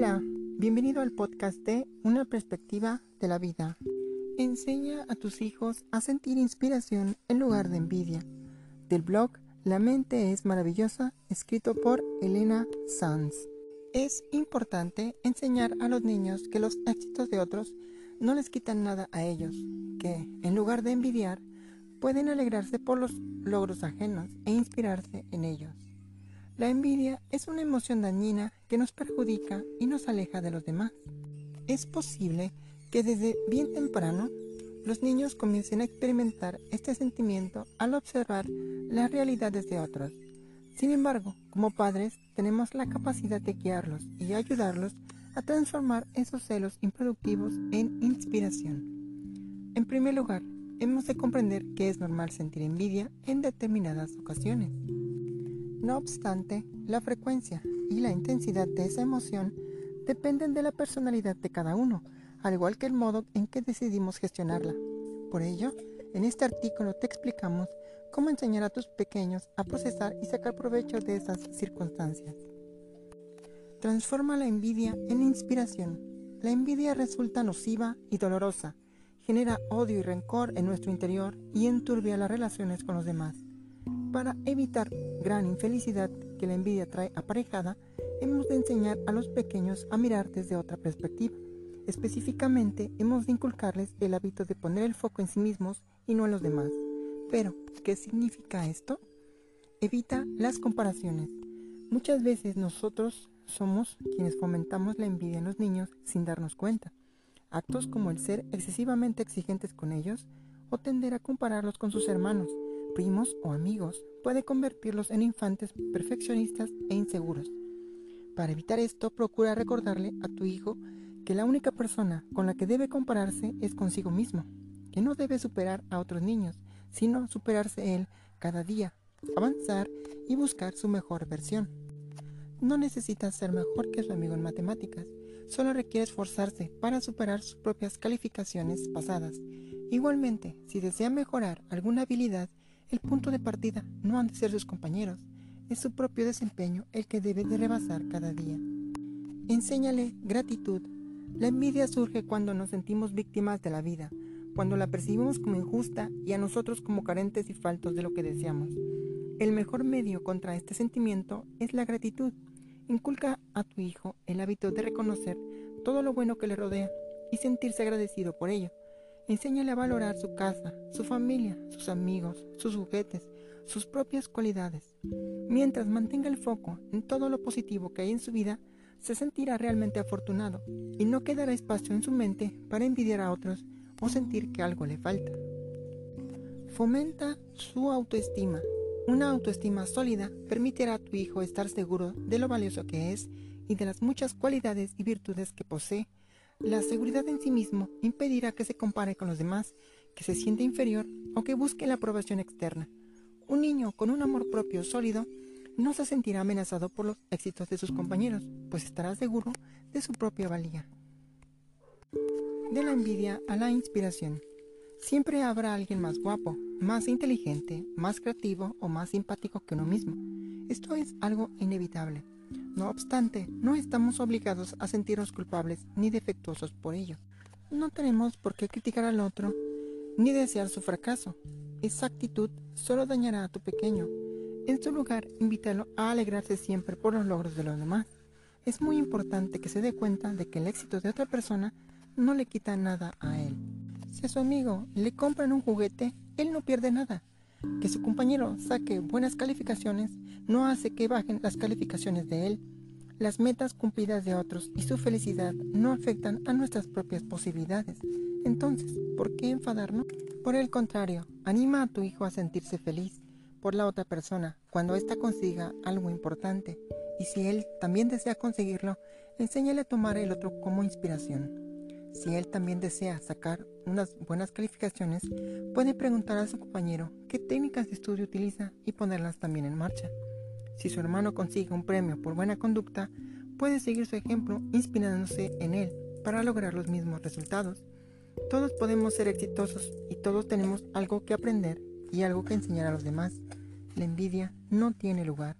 Hola, bienvenido al podcast de Una perspectiva de la vida. Enseña a tus hijos a sentir inspiración en lugar de envidia. Del blog La mente es maravillosa, escrito por Elena Sanz. Es importante enseñar a los niños que los éxitos de otros no les quitan nada a ellos, que en lugar de envidiar, pueden alegrarse por los logros ajenos e inspirarse en ellos. La envidia es una emoción dañina que nos perjudica y nos aleja de los demás. Es posible que desde bien temprano los niños comiencen a experimentar este sentimiento al observar las realidades de otros. Sin embargo, como padres tenemos la capacidad de guiarlos y ayudarlos a transformar esos celos improductivos en inspiración. En primer lugar, hemos de comprender que es normal sentir envidia en determinadas ocasiones. No obstante, la frecuencia y la intensidad de esa emoción dependen de la personalidad de cada uno, al igual que el modo en que decidimos gestionarla. Por ello, en este artículo te explicamos cómo enseñar a tus pequeños a procesar y sacar provecho de esas circunstancias. Transforma la envidia en inspiración. La envidia resulta nociva y dolorosa, genera odio y rencor en nuestro interior y enturbia las relaciones con los demás. Para evitar gran infelicidad que la envidia trae aparejada, hemos de enseñar a los pequeños a mirar desde otra perspectiva. Específicamente, hemos de inculcarles el hábito de poner el foco en sí mismos y no en los demás. Pero, ¿qué significa esto? Evita las comparaciones. Muchas veces nosotros somos quienes fomentamos la envidia en los niños sin darnos cuenta. Actos como el ser excesivamente exigentes con ellos o tender a compararlos con sus hermanos primos o amigos puede convertirlos en infantes perfeccionistas e inseguros. Para evitar esto, procura recordarle a tu hijo que la única persona con la que debe compararse es consigo mismo, que no debe superar a otros niños, sino superarse él cada día, avanzar y buscar su mejor versión. No necesita ser mejor que su amigo en matemáticas, solo requiere esforzarse para superar sus propias calificaciones pasadas. Igualmente, si desea mejorar alguna habilidad, el punto de partida no han de ser sus compañeros, es su propio desempeño el que debe de rebasar cada día. Enséñale gratitud. La envidia surge cuando nos sentimos víctimas de la vida, cuando la percibimos como injusta y a nosotros como carentes y faltos de lo que deseamos. El mejor medio contra este sentimiento es la gratitud. Inculca a tu hijo el hábito de reconocer todo lo bueno que le rodea y sentirse agradecido por ello. Enséñale a valorar su casa, su familia, sus amigos, sus juguetes, sus propias cualidades. Mientras mantenga el foco en todo lo positivo que hay en su vida, se sentirá realmente afortunado y no quedará espacio en su mente para envidiar a otros o sentir que algo le falta. Fomenta su autoestima. Una autoestima sólida permitirá a tu hijo estar seguro de lo valioso que es y de las muchas cualidades y virtudes que posee la seguridad en sí mismo impedirá que se compare con los demás, que se siente inferior o que busque la aprobación externa. Un niño con un amor propio sólido no se sentirá amenazado por los éxitos de sus compañeros, pues estará seguro de su propia valía. De la envidia a la inspiración. Siempre habrá alguien más guapo, más inteligente, más creativo o más simpático que uno mismo. Esto es algo inevitable. No obstante, no estamos obligados a sentirnos culpables ni defectuosos por ello. No tenemos por qué criticar al otro ni desear su fracaso. Esa actitud solo dañará a tu pequeño. En su lugar, invítalo a alegrarse siempre por los logros de los demás. Es muy importante que se dé cuenta de que el éxito de otra persona no le quita nada a él. Si a su amigo le compran un juguete, él no pierde nada. Que su compañero saque buenas calificaciones no hace que bajen las calificaciones de él. Las metas cumplidas de otros y su felicidad no afectan a nuestras propias posibilidades. Entonces, ¿por qué enfadarnos? Por el contrario, anima a tu hijo a sentirse feliz por la otra persona cuando ésta consiga algo importante. Y si él también desea conseguirlo, enséñale a tomar el otro como inspiración. Si él también desea sacar unas buenas calificaciones, puede preguntar a su compañero qué técnicas de estudio utiliza y ponerlas también en marcha. Si su hermano consigue un premio por buena conducta, puede seguir su ejemplo inspirándose en él para lograr los mismos resultados. Todos podemos ser exitosos y todos tenemos algo que aprender y algo que enseñar a los demás. La envidia no tiene lugar.